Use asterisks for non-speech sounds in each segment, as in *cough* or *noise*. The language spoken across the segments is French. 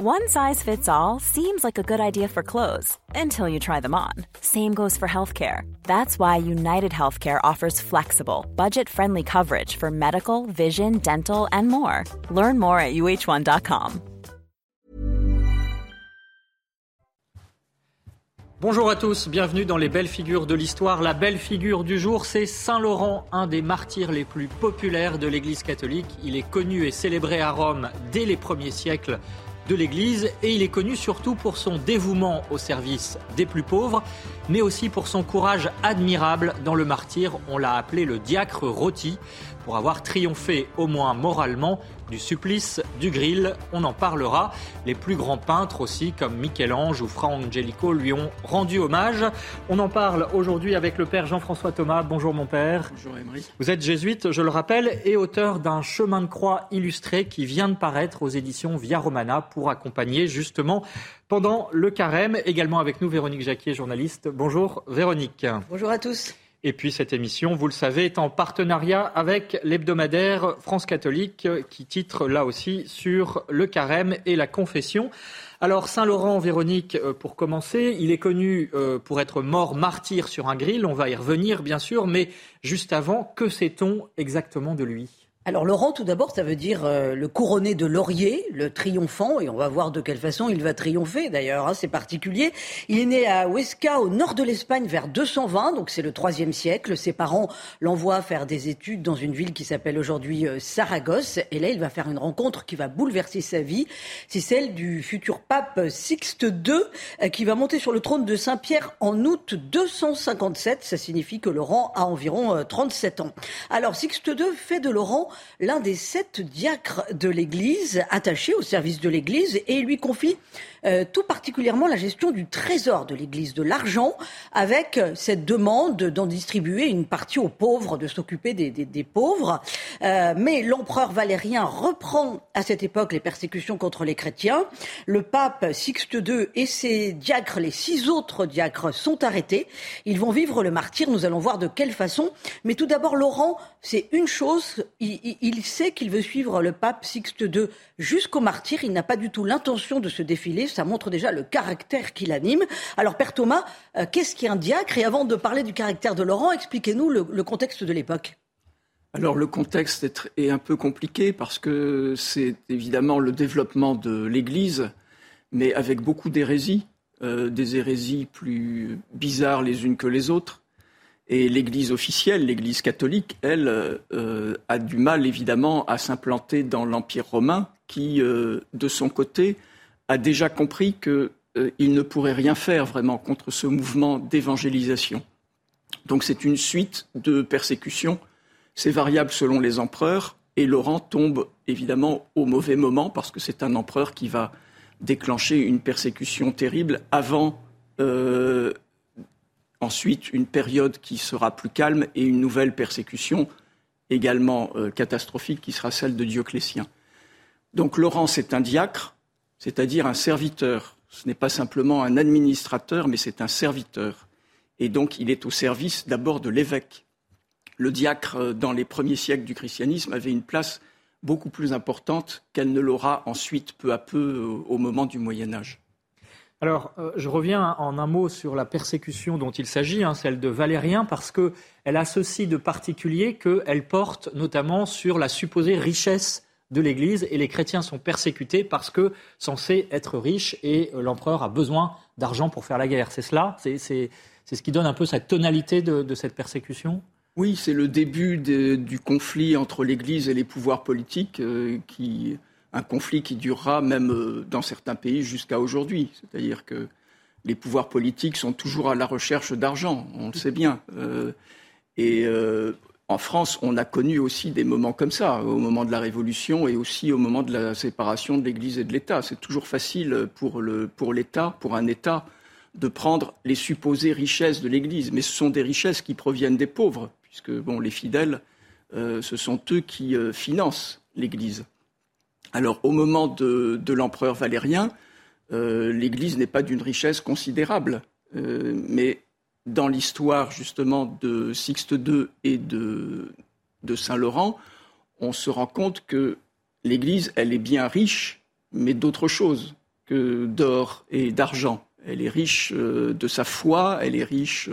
One size fits all seems like a good idea for clothes until you try them on. Same goes for healthcare. That's why United Healthcare offers flexible, budget friendly coverage for medical, vision, dental, and more. Learn more at uh1.com. Bonjour à tous, bienvenue dans les belles figures de l'histoire. La belle figure du jour, c'est Saint Laurent, un des martyrs les plus populaires de l'Église catholique. Il est connu et célébré à Rome dès les premiers siècles de l'Église et il est connu surtout pour son dévouement au service des plus pauvres, mais aussi pour son courage admirable dans le martyr. On l'a appelé le diacre rôti pour avoir triomphé au moins moralement du supplice du grill. On en parlera. Les plus grands peintres aussi, comme Michel-Ange ou Fra Angelico, lui ont rendu hommage. On en parle aujourd'hui avec le père Jean-François Thomas. Bonjour mon père. Bonjour Emery. Vous êtes jésuite, je le rappelle, et auteur d'un chemin de croix illustré qui vient de paraître aux éditions Via Romana pour accompagner justement pendant le carême. Également avec nous Véronique Jacquier, journaliste. Bonjour Véronique. Bonjour à tous. Et puis cette émission, vous le savez, est en partenariat avec l'hebdomadaire France catholique qui titre là aussi sur le carême et la confession. Alors Saint-Laurent, Véronique, euh, pour commencer, il est connu euh, pour être mort martyr sur un grill, on va y revenir bien sûr, mais juste avant, que sait-on exactement de lui? Alors Laurent, tout d'abord, ça veut dire euh, le couronné de laurier, le triomphant, et on va voir de quelle façon il va triompher d'ailleurs, hein, c'est particulier. Il est né à Huesca, au nord de l'Espagne, vers 220, donc c'est le troisième siècle. Ses parents l'envoient faire des études dans une ville qui s'appelle aujourd'hui euh, Saragosse, et là il va faire une rencontre qui va bouleverser sa vie. C'est celle du futur pape Sixte II, euh, qui va monter sur le trône de Saint-Pierre en août 257. Ça signifie que Laurent a environ 37 ans. Alors Sixte II fait de Laurent l'un des sept diacres de l'Église, attaché au service de l'Église, et lui confie euh, tout particulièrement la gestion du trésor de l'Église, de l'argent, avec cette demande d'en distribuer une partie aux pauvres, de s'occuper des, pauvres. Euh, mais l'empereur Valérien reprend à cette époque les persécutions contre les chrétiens. Le pape Sixte II et ses diacres, les six autres diacres, sont arrêtés. Ils vont vivre le martyr. Nous allons voir de quelle façon. Mais tout d'abord, Laurent, c'est une chose. Il sait qu'il veut suivre le pape Sixte II jusqu'au martyr. Il n'a pas du tout l'intention de se défiler ça montre déjà le caractère qui l'anime. Alors, Père Thomas, euh, qu'est-ce qu'un diacre? Et avant de parler du caractère de Laurent, expliquez-nous le, contexte de l'époque. Alors le contexte est, un peu compliqué parce que c'est évidemment le développement de l'Église, mais avec beaucoup d'hérésies, euh, des hérésies plus bizarres les unes que les autres. Et l'Église officielle, l'Église catholique, elle, euh, a du mal évidemment à s'implanter dans l'Empire romain, qui, de son côté, a déjà compris qu'il euh, ne pourrait rien faire vraiment contre ce mouvement d'évangélisation. Donc c'est une suite de persécutions. C'est variable selon les empereurs. Et Laurent tombe évidemment au mauvais moment parce que c'est un empereur qui va déclencher une persécution terrible avant euh, ensuite une période qui sera plus calme et une nouvelle persécution également euh, catastrophique qui sera celle de Dioclétien. Donc Laurent, c'est un diacre, c'est-à-dire un serviteur. Ce n'est pas simplement un administrateur, mais c'est un serviteur. Et donc il est au service d'abord de l'évêque. Le diacre, euh, dans les premiers siècles du christianisme, avait une place beaucoup plus importante qu'elle ne l'aura ensuite peu à peu euh, au moment du Moyen Âge. Alors, euh, je reviens en un mot sur la persécution dont il s'agit, hein, celle de Valérien, parce qu'elle a ceci de particulier qu'elle porte notamment sur la supposée richesse de l'Église et les chrétiens sont persécutés parce que censés être riches et euh, l'empereur a besoin d'argent pour faire la guerre. C'est cela? C'est ce qui donne un peu cette tonalité de, cette persécution? Oui, c'est le début du conflit entre l'Église et les pouvoirs politiques, euh, qui, un conflit qui durera même euh, dans certains pays jusqu'à aujourd'hui. C'est-à-dire que les pouvoirs politiques sont toujours à la recherche d'argent, on le sait bien. et en France, on a connu aussi des moments comme ça, au moment de la Révolution et aussi au moment de la séparation de l'Église et de l'État. C'est toujours facile pour, l'État, pour un État, de prendre les supposées richesses de l'Église. Mais ce sont des richesses qui proviennent des pauvres, puisque bon, les fidèles, euh, ce sont eux qui euh, financent l'Église. Alors, au moment de, l'empereur Valérien, euh, l'Église n'est pas d'une richesse considérable, mais dans l'histoire justement de Sixte II et de, Saint-Laurent, on se rend compte que l'Église, elle est bien riche, mais d'autres choses. que d'or et d'argent. Elle est riche de sa foi, elle est riche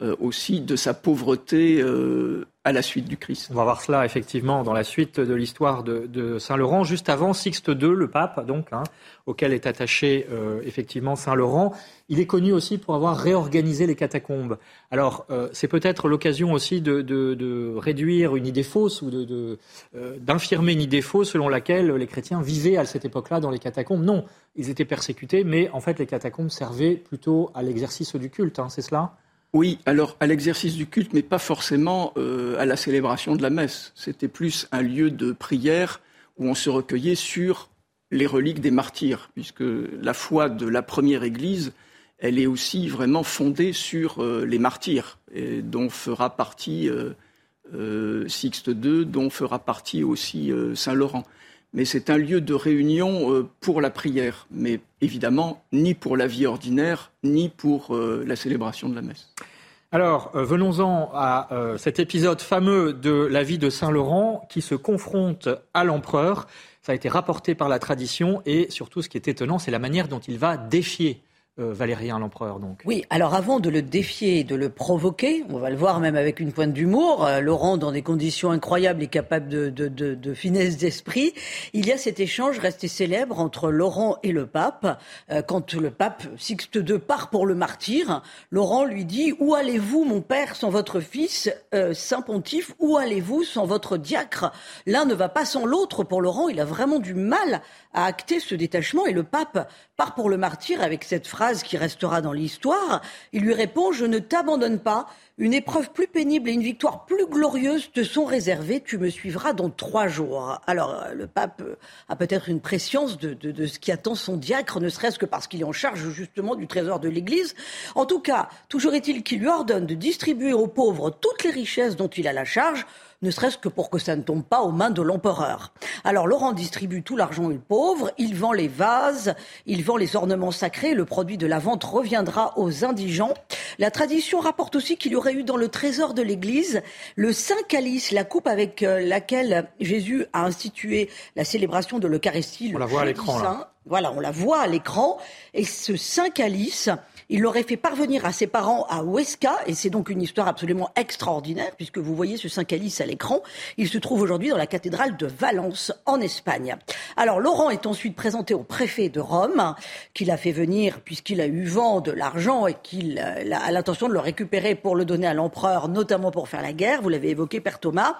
aussi de sa pauvreté à la suite du Christ. On va voir cela effectivement dans la suite de l'histoire de, Saint Laurent, juste avant Sixte II, le pape, donc, hein, auquel est attaché euh, effectivement Saint Laurent. Il est connu aussi pour avoir réorganisé les catacombes. Alors, euh, c'est peut-être l'occasion aussi de, réduire une idée fausse ou euh, d'infirmer une idée fausse selon laquelle les chrétiens vivaient à cette époque-là dans les catacombes. Non, ils étaient persécutés, mais en fait, les catacombes servaient plutôt à l'exercice du culte. Hein, c'est cela? Oui, alors à l'exercice du culte, mais pas forcément euh, à la célébration de la messe. C'était plus un lieu de prière où on se recueillait sur les reliques des martyrs, puisque la foi de la première Église, elle est aussi vraiment fondée sur euh, les martyrs, dont fera partie euh, Sixte II, dont fera partie aussi Saint Laurent. Mais c'est un lieu de réunion pour la prière, mais évidemment ni pour la vie ordinaire, ni pour la célébration de la messe. Alors, euh, venons-en à euh, cet épisode fameux de la vie de Saint Laurent qui se confronte à l'empereur. Ça a été rapporté par la tradition et surtout, ce qui est étonnant, c'est la manière dont il va défier euh, Valérien l'empereur donc. Oui, alors avant de le défier de le provoquer, on va le voir même avec une pointe d'humour, euh, Laurent dans des conditions incroyables et capable de finesse d'esprit, il y a cet échange resté célèbre entre Laurent et le pape. Euh, quand le pape Sixte II part pour le martyr, Laurent lui dit Où allez-vous mon père sans votre fils, Saint Pontife? Où allez-vous sans votre diacre? L'un ne va pas sans l'autre pour Laurent, il a vraiment du mal à acter ce détachement et le pape part pour le martyr avec cette phrase qui restera dans l'histoire. Il lui répond Je ne t'abandonne pas. Une épreuve plus pénible et une victoire plus glorieuse te sont réservées. Tu me suivras dans trois jours. Alors, euh, le pape a peut-être une préscience de, de, ce qui attend son diacre, ne serait-ce que parce qu'il est en charge justement du trésor de l'Église. En tout cas, toujours est-il qu'il lui ordonne de distribuer aux pauvres toutes les richesses dont il a la charge ne serait-ce que pour que ça ne tombe pas aux mains de l'empereur. Alors Laurent distribue tout l'argent aux pauvres, il vend les vases, il vend les ornements sacrés, le produit de la vente reviendra aux indigents. La tradition rapporte aussi qu'il y aurait eu dans le trésor de l'Église le Saint Calice, la coupe avec euh, laquelle Jésus a institué la célébration de l'Eucharistie. On la voit à l'écran là. Voilà, on la voit à l'écran. Et ce Saint Calice, il l'aurait fait parvenir à ses parents à Huesca, et c'est donc une histoire absolument extraordinaire, puisque vous voyez ce Saint Calice à l'écran. Il se trouve aujourd'hui dans la cathédrale de Valence, en Espagne. Alors, Laurent est ensuite présenté au préfet de Rome, qu'il a fait venir, puisqu'il a eu vent de l'argent et qu'il a l'intention de le récupérer pour le donner à l'empereur, notamment pour faire la guerre. Vous l'avez évoqué, Père Thomas.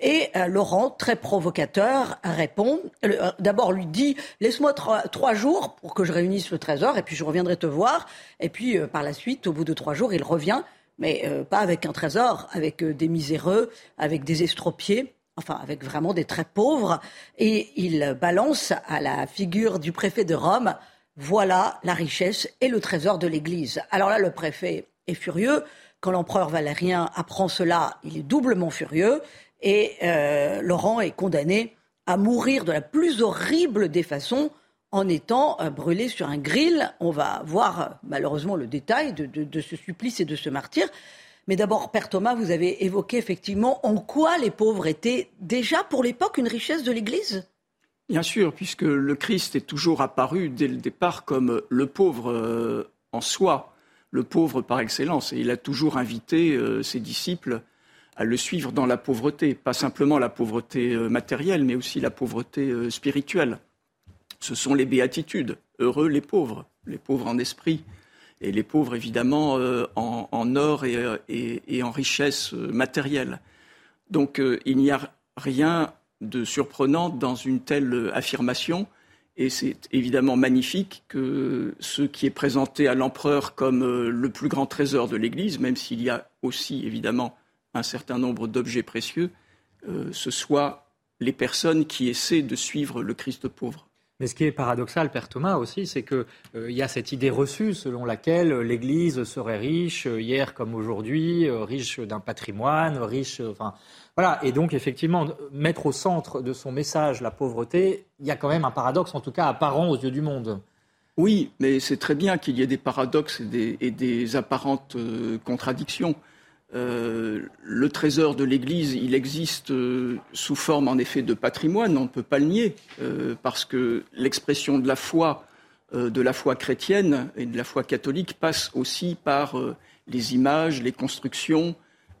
Et euh, Laurent, très provocateur, répond, euh, d'abord lui dit, laisse-moi trois jours pour que je réunisse le trésor, et puis je reviendrai te voir. Et puis, euh, par la suite, au bout de trois jours, il revient, mais euh, pas avec un trésor, avec euh, des miséreux, avec des estropiés, enfin, avec vraiment des très pauvres. Et il balance à la figure du préfet de Rome, voilà la richesse et le trésor de l'Église. Alors là, le préfet est furieux. Quand l'empereur Valérien apprend cela, il est doublement furieux. Et Laurent est condamné à mourir de la plus horrible des façons en étant euh, brûlé sur un grill. On va voir euh, malheureusement le détail de, ce supplice et de ce martyr. Mais d'abord, Père Thomas, vous avez évoqué effectivement en quoi les pauvres étaient déjà pour l'époque une richesse de l'Église? Bien sûr, puisque le Christ est toujours apparu dès le départ comme le pauvre euh, en soi, le pauvre par excellence. Et il a toujours invité ses disciples à le suivre dans la pauvreté, pas simplement la pauvreté matérielle, mais aussi la pauvreté spirituelle ce sont les béatitudes. Heureux les pauvres, les pauvres en esprit, et les pauvres évidemment euh, en, or euh, et, en richesse euh, matérielle. Donc il n'y a rien de surprenant dans une telle affirmation, et c'est évidemment magnifique que ce qui est présenté à l'empereur comme le plus grand trésor de l'Église, même s'il y a aussi évidemment un certain nombre d'objets précieux, ce soit les personnes qui essaient de suivre le Christ pauvre. Mais ce qui est paradoxal, Père Thomas aussi, c'est qu'il euh, y a cette idée reçue selon laquelle l'Église serait riche, euh, hier comme aujourd'hui, euh, riche d'un patrimoine, riche. Enfin, voilà. Et donc, effectivement, mettre au centre de son message la pauvreté, il y a quand même un paradoxe, en tout cas apparent aux yeux du monde. Oui, mais c'est très bien qu'il y ait des paradoxes et des apparentes contradictions. Euh, le trésor de l'Église, il existe euh, sous forme en effet de patrimoine, on ne peut pas le nier, euh, parce que l'expression de la foi de la foi chrétienne et de la foi catholique passe aussi par les images, les constructions.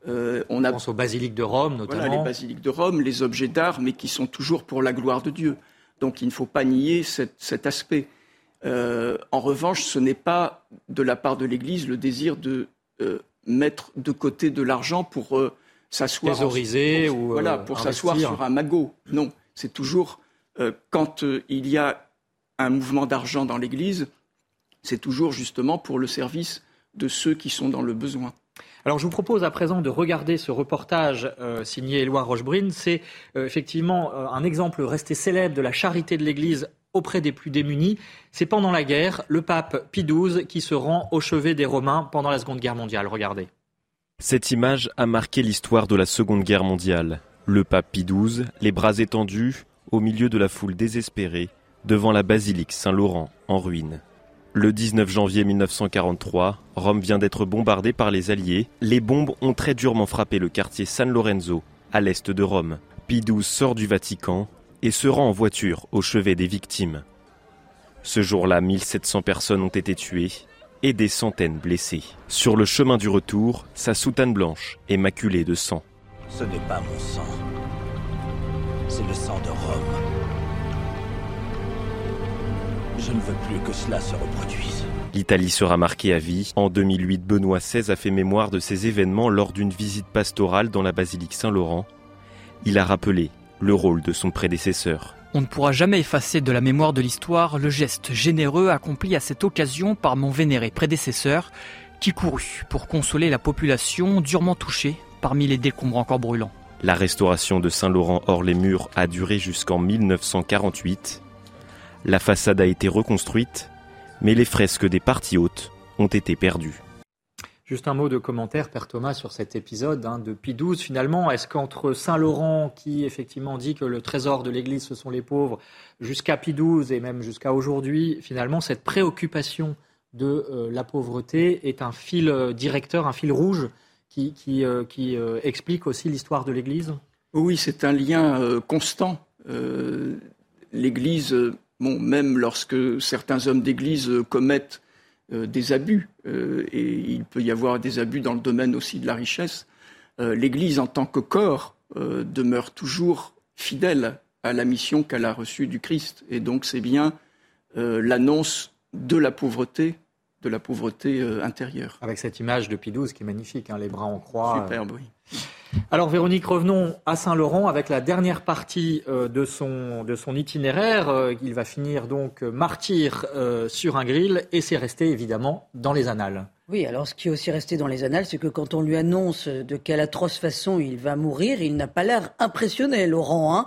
on, a, pense aux basiliques de Rome, notamment. Voilà, les basiliques de Rome, les objets d'art, mais qui sont toujours pour la gloire de Dieu. Donc il ne faut pas nier cet aspect. en revanche, ce n'est pas de la part de l'Église le désir de mettre de côté de l'argent pour euh, s'asseoir. Ou. Voilà, euh, pour s'asseoir sur un magot. Non, c'est toujours euh, quand il y a un mouvement d'argent dans l'Église, c'est toujours justement pour le service de ceux qui sont dans le besoin. Alors je vous propose à présent de regarder ce reportage signé Éloi Rochebrune. C'est effectivement un exemple resté célèbre de la charité de l'Église auprès des plus démunis. C'est pendant la guerre, le pape Pie XII qui se rend au chevet des Romains pendant la Seconde Guerre mondiale. Regardez. Cette image a marqué l'histoire de la Seconde Guerre mondiale. Le pape Pie XII, les bras étendus, au milieu de la foule désespérée, devant la basilique Saint-Laurent, en ruine. Le 19 janvier 1943, Rome vient d'être bombardée par les Alliés. Les bombes ont très durement frappé le quartier San Lorenzo, à l'est de Rome. Pie XII sort du Vatican et se rend en voiture au chevet des victimes. Ce jour-là, 1700 personnes ont été tuées et des centaines blessées. Sur le chemin du retour, sa soutane blanche est maculée de sang. Ce n'est pas mon sang, c'est le sang de Rome. Je ne veux plus que cela se reproduise. L'Italie sera marquée à vie. En 2008, Benoît XVI a fait mémoire de ces événements lors d'une visite pastorale dans la basilique Saint-Laurent. Il a rappelé le rôle de son prédécesseur. On ne pourra jamais effacer de la mémoire de l'histoire le geste généreux accompli à cette occasion par mon vénéré prédécesseur, qui courut pour consoler la population durement touchée parmi les décombres encore brûlants. La restauration de Saint-Laurent hors les murs a duré jusqu'en 1948. La façade a été reconstruite, mais les fresques des parties hautes ont été perdues. Juste un mot de commentaire, Père Thomas, sur cet épisode hein, de Pie XII. Finalement, est-ce qu'entre Saint-Laurent, qui effectivement dit que le trésor de l'Église, ce sont les pauvres, jusqu'à Pie XII et même jusqu'à aujourd'hui, finalement, cette préoccupation de euh, la pauvreté est un fil euh, directeur, un fil rouge qui, euh, explique aussi l'histoire de l'Église? Oui, c'est un lien constant. L'Église, même lorsque certains hommes d'Église commettent des abus, euh, et il peut y avoir des abus dans le domaine aussi de la richesse, euh, l'Église en tant que corps demeure toujours fidèle à la mission qu'elle a reçue du Christ. Et donc c'est bien l'annonce de la pauvreté, de la pauvreté intérieure. Avec cette image de Pie qui est magnifique, hein, les bras en croix. Superbe, oui. Alors Véronique, revenons à Saint-Laurent avec la dernière partie euh, de, son, itinéraire. Euh, il va finir donc martyr euh, sur un grill et c'est resté évidemment dans les annales. Oui, alors ce qui est aussi resté dans les annales, c'est que quand on lui annonce de quelle atroce façon il va mourir, il n'a pas l'air impressionné, Laurent. Hein.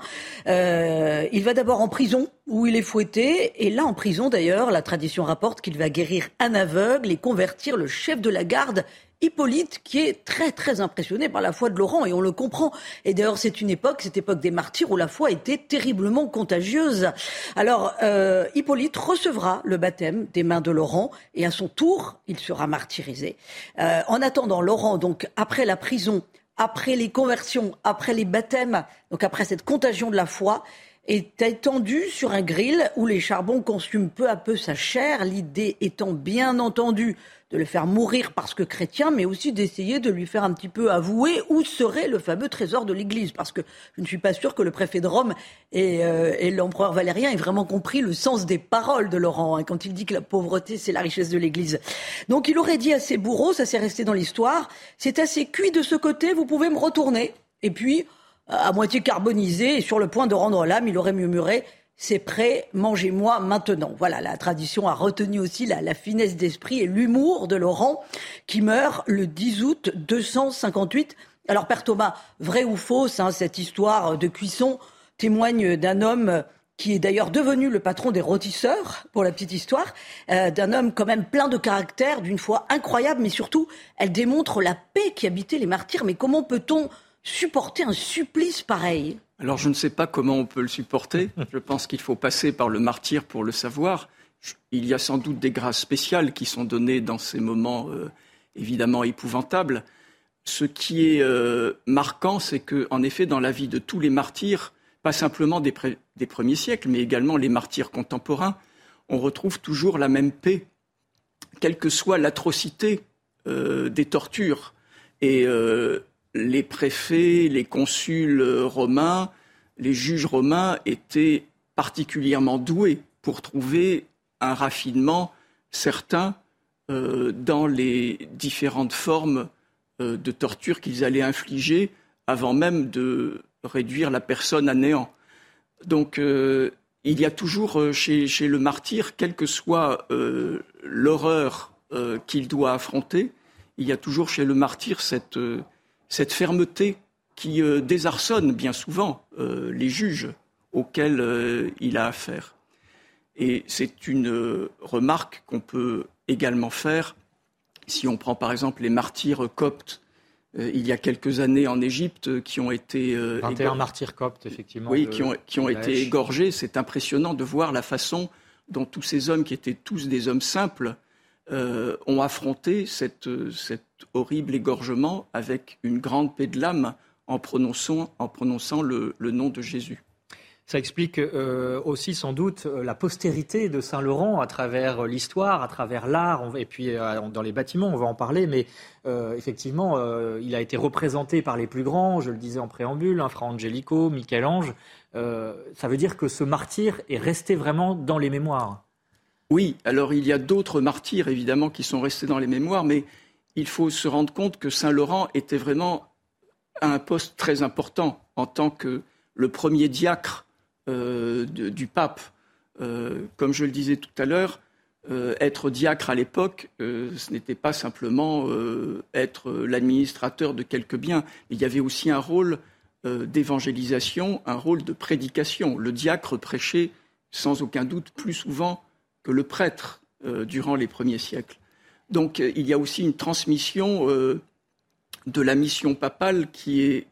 il va d'abord en prison, où il est fouetté, et là en prison d'ailleurs, la tradition rapporte qu'il va guérir un aveugle et convertir le chef de la garde Hippolyte qui est très très impressionné par la foi de Laurent et on le comprend. Et d'ailleurs c'est une époque, cette époque des martyrs où la foi était terriblement contagieuse. Alors euh, Hippolyte recevra le baptême des mains de Laurent et à son tour il sera martyrisé. Euh, en attendant Laurent donc après la prison, après les conversions, après les baptêmes, donc après cette contagion de la foi, est étendu sur un grill où les charbons consument peu à peu sa chair, l'idée étant bien entendu de le faire mourir parce que chrétien, mais aussi d'essayer de lui faire un petit peu avouer où serait le fameux trésor de l'Église. Parce que je ne suis pas sûr que le préfet de Rome et, euh, l'empereur Valérien aient vraiment compris le sens des paroles de Laurent hein, quand il dit que la pauvreté, c'est la richesse de l'Église. Donc il aurait dit à ses bourreaux, ça s'est resté dans l'histoire, c'est assez cuit de ce côté, vous pouvez me retourner. Et puis, à moitié carbonisé et sur le point de rendre l'âme, il aurait murmuré c'est prêt, mangez-moi maintenant. Voilà, la tradition a retenu aussi la, finesse d'esprit et l'humour de Laurent, qui meurt le 10 août 258. Alors, Père Thomas, vrai ou fausse, hein, cette histoire de cuisson témoigne d'un homme qui est d'ailleurs devenu le patron des rôtisseurs, pour la petite histoire, euh, d'un homme quand même plein de caractère, d'une foi incroyable, mais surtout, elle démontre la paix qui habitait les martyrs. Mais comment peut-on supporter un supplice pareil alors je ne sais pas comment on peut le supporter. *laughs* Je pense qu'il faut passer par le martyr pour le savoir. Il y a sans doute des grâces spéciales qui sont données dans ces moments euh, évidemment épouvantables. Ce qui est euh, marquant, c'est que, en effet, dans la vie de tous les martyrs, pas simplement des, des, premiers siècles, mais également les martyrs contemporains, on retrouve toujours la même paix, quelle que soit l'atrocité des tortures. Et les préfets, les consuls romains, les juges romains étaient particulièrement doués pour trouver un raffinement certain euh, dans les différentes formes euh, de torture qu'ils allaient infliger avant même de réduire la personne à néant. Donc euh, il y a toujours chez, chez, le martyr, quelle que soit l'horreur qu'il doit affronter, il y a toujours chez le martyr cette, cette fermeté qui désarçonne bien souvent les juges auxquels il a affaire. Et c'est une euh, remarque qu'on peut également faire. Si on prend par exemple les martyrs coptes euh, il y a quelques années en Égypte qui ont été 21 euh, martyrs coptes effectivement oui qui ont, qui ont été égorgés. C'est impressionnant de voir la façon dont tous ces hommes qui étaient tous des hommes simples ont affronté cet horrible égorgement avec une grande paix de l'âme en prononçant, le nom de Jésus. Ça explique euh, aussi sans doute euh, la postérité de Saint-Laurent à travers euh, l'histoire, à travers l'art, et puis dans les bâtiments, on va en parler, mais effectivement, il a été représenté par les plus grands, je le disais en préambule, hein, Fra Angelico, Michel-Ange. ça veut dire que ce martyr est resté vraiment dans les mémoires. Oui, alors il y a d'autres martyrs évidemment qui sont restés dans les mémoires, mais il faut se rendre compte que Saint-Laurent était vraiment à un poste très important en tant que le premier diacre euh, du pape. Euh, comme je le disais tout à l'heure, euh, être diacre à l'époque, ce n'était pas simplement être l'administrateur de quelques biens. Il y avait aussi un rôle d'évangélisation, un rôle de prédication. Le diacre prêchait sans aucun doute plus souvent que le prêtre durant les premiers siècles. Donc il y a aussi une transmission de la mission papale qui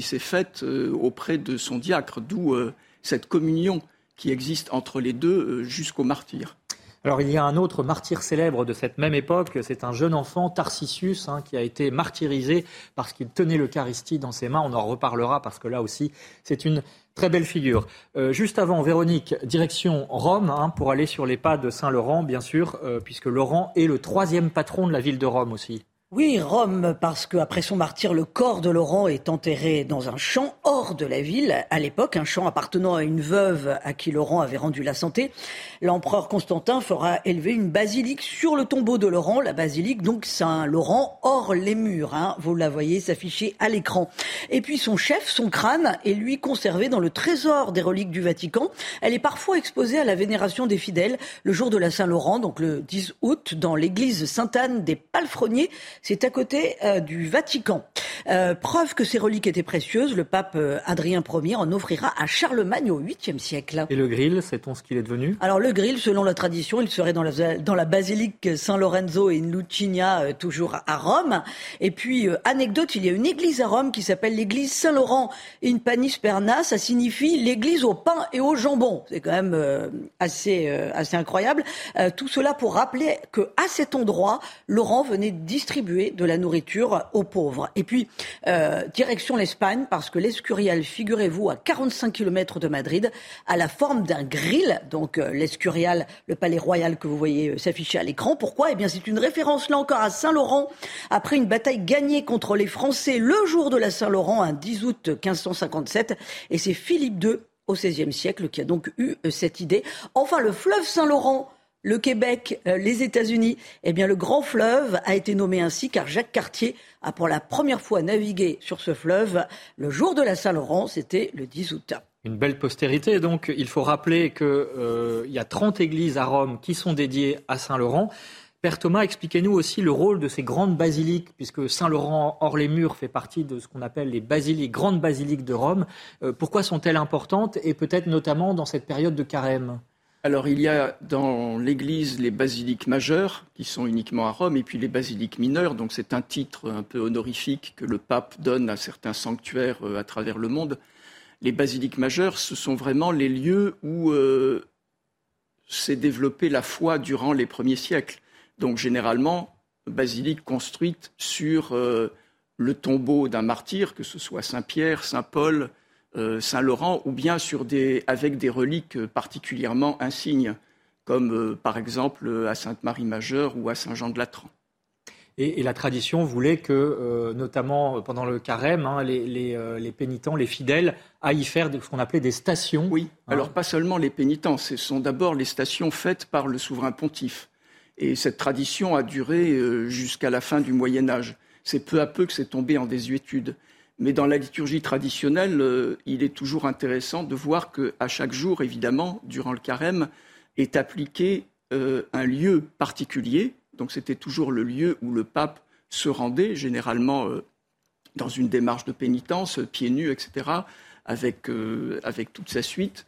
s'est faite auprès de son diacre, d'où cette communion qui existe entre les deux euh, jusqu'au martyr. Alors il y a un autre martyr célèbre de cette même époque, c'est un jeune enfant, Tarsicius, hein, qui a été martyrisé parce qu'il tenait l'Eucharistie dans ses mains. On en reparlera parce que là aussi, c'est une très belle figure. Euh, juste avant, Véronique, direction Rome, hein, pour aller sur les pas de Saint Laurent, bien sûr, euh, puisque Laurent est le troisième patron de la ville de Rome aussi. Oui, Rome, parce qu'après son martyr, le corps de Laurent est enterré dans un champ hors de la ville. À l'époque, un champ appartenant à une veuve à qui Laurent avait rendu la santé. L'empereur Constantin fera élever une basilique sur le tombeau de Laurent, la basilique donc Saint-Laurent, hors les murs. Hein. Vous la voyez s'afficher à l'écran. Et puis son chef, son crâne, est lui conservé dans le trésor des reliques du Vatican. Elle est parfois exposée à la vénération des fidèles le jour de la Saint-Laurent, donc le 10 août, dans l'église Sainte-Anne des Palefreniers c'est à côté euh, du Vatican. Euh, preuve que ces reliques étaient précieuses, le pape euh, Adrien Ier en offrira à Charlemagne au 8e siècle. Et le grill, sait-on ce qu'il est devenu? Alors le grill, selon la tradition, il serait dans la, dans la basilique Saint Lorenzo et Lucinia, toujours à Rome. Et puis, anecdote, il y a une église à Rome qui s'appelle l'église Saint-Laurent in Panis Perna. Ça signifie l'église au pain et au jambon. C'est quand même assez, assez incroyable. tout cela pour rappeler que à cet endroit, Laurent venait distribuer de la nourriture aux pauvres. Et puis, euh, direction l'Espagne, parce que l'Escurial, figurez-vous, à 45 km de Madrid, a la forme d'un grill. Donc, euh, l'Escurial, le palais royal que vous voyez euh, s'afficher à l'écran. Pourquoi? Eh bien, c'est une référence, là encore, à Saint-Laurent, après une bataille gagnée contre les Français le jour de la Saint-Laurent, un 10 août 1557. Et c'est Philippe II, au XVIe siècle, qui a donc eu cette idée. Enfin, le fleuve Saint-Laurent le Québec, euh, les États-Unis, eh bien le grand fleuve a été nommé ainsi car Jacques Cartier a pour la première fois navigué sur ce fleuve le jour de la Saint-Laurent, c'était le 10 août. Une belle postérité, donc il faut rappeler qu'il euh, y a 30 églises à Rome qui sont dédiées à Saint-Laurent. Père Thomas, expliquez-nous aussi le rôle de ces grandes basiliques, puisque Saint-Laurent hors les murs fait partie de ce qu'on appelle les basiliques, grandes basiliques de Rome. Euh, pourquoi sont-elles importantes et peut-être notamment dans cette période de carême? Alors il y a dans l'Église les basiliques majeures, qui sont uniquement à Rome, et puis les basiliques mineures, donc c'est un titre un peu honorifique que le pape donne à certains sanctuaires euh, à travers le monde. Les basiliques majeures, ce sont vraiment les lieux où euh, s'est développée la foi durant les premiers siècles. Donc généralement, basiliques construites sur euh, le tombeau d'un martyr, que ce soit Saint Pierre, Saint Paul, euh, Saint-Laurent ou bien sur des, avec des reliques particulièrement insignes, comme par exemple à Sainte-Marie-Majeure ou à Saint-Jean-de-Latran. Et, la tradition voulait que, notamment pendant le carême, hein, les, pénitents, les fidèles, aillent faire ce qu'on appelait des stations. Oui, hein. alors pas seulement les pénitents, ce sont d'abord les stations faites par le souverain pontife. Et cette tradition a duré jusqu'à la fin du Moyen Âge. C'est peu à peu que c'est tombé en désuétude. Mais dans la liturgie traditionnelle, euh, il est toujours intéressant de voir qu'à chaque jour, évidemment, durant le carême, est appliqué euh, un lieu particulier. Donc c'était toujours le lieu où le pape se rendait, généralement euh, dans une démarche de pénitence, pieds nus, etc., avec, avec toute sa suite.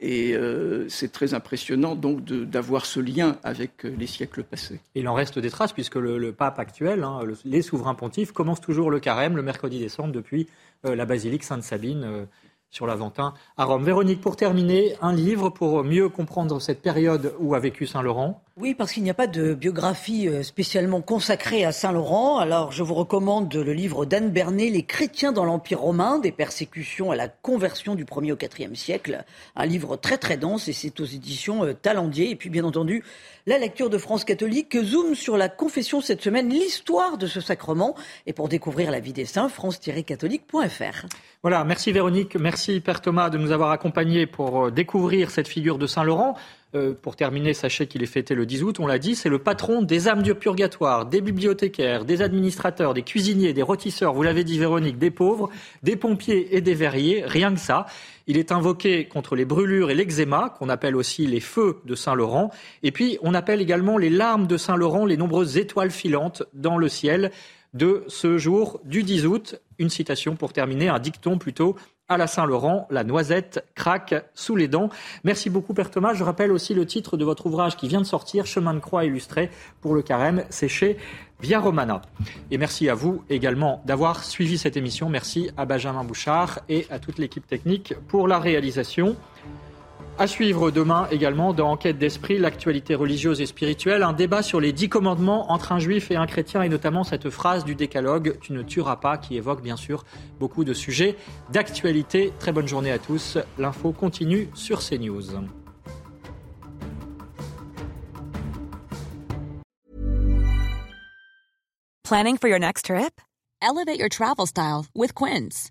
Et euh, c'est très impressionnant donc d'avoir ce lien avec euh, les siècles passés. Il en reste des traces puisque le, pape actuel, hein, les souverains pontifs, commencent toujours le carême le mercredi décembre depuis euh, la basilique Sainte-Sabine sur l'Aventin à Rome. Véronique, pour terminer, un livre pour mieux comprendre cette période où a vécu Saint-Laurent oui, parce qu'il n'y a pas de biographie euh, spécialement consacrée à Saint-Laurent. Alors, je vous recommande le livre d'Anne Bernet, Les chrétiens dans l'Empire romain, des persécutions à la conversion du 1er au 4e siècle. Un livre très très dense et c'est aux éditions euh, Talendier. Et puis, bien entendu, la lecture de France catholique zoom sur la confession cette semaine, l'histoire de ce sacrement. Et pour découvrir la vie des saints, france-catholique.fr. Voilà, merci Véronique, merci Père Thomas de nous avoir accompagnés pour euh, découvrir cette figure de Saint-Laurent. Euh, pour terminer, sachez qu'il est fêté le 10 août, on l'a dit, c'est le patron des âmes du purgatoire, des bibliothécaires, des administrateurs, des cuisiniers, des rôtisseurs, vous l'avez dit Véronique, des pauvres, des pompiers et des verriers, rien que ça. Il est invoqué contre les brûlures et l'eczéma, qu'on appelle aussi les feux de Saint-Laurent. Et puis, on appelle également les larmes de Saint-Laurent les nombreuses étoiles filantes dans le ciel de ce jour du 10 août. Une citation pour terminer, un dicton plutôt à la Saint-Laurent, la noisette craque sous les dents. Merci beaucoup, Père Thomas. Je rappelle aussi le titre de votre ouvrage qui vient de sortir, Chemin de croix illustré pour le carême, c'est chez Via Romana. Et merci à vous également d'avoir suivi cette émission. Merci à Benjamin Bouchard et à toute l'équipe technique pour la réalisation. À suivre demain également dans Enquête d'esprit, l'actualité religieuse et spirituelle, un débat sur les dix commandements entre un juif et un chrétien et notamment cette phrase du décalogue Tu ne tueras pas qui évoque bien sûr beaucoup de sujets d'actualité. Très bonne journée à tous. L'info continue sur CNews. Planning for your next trip? Elevate your travel style with Quince.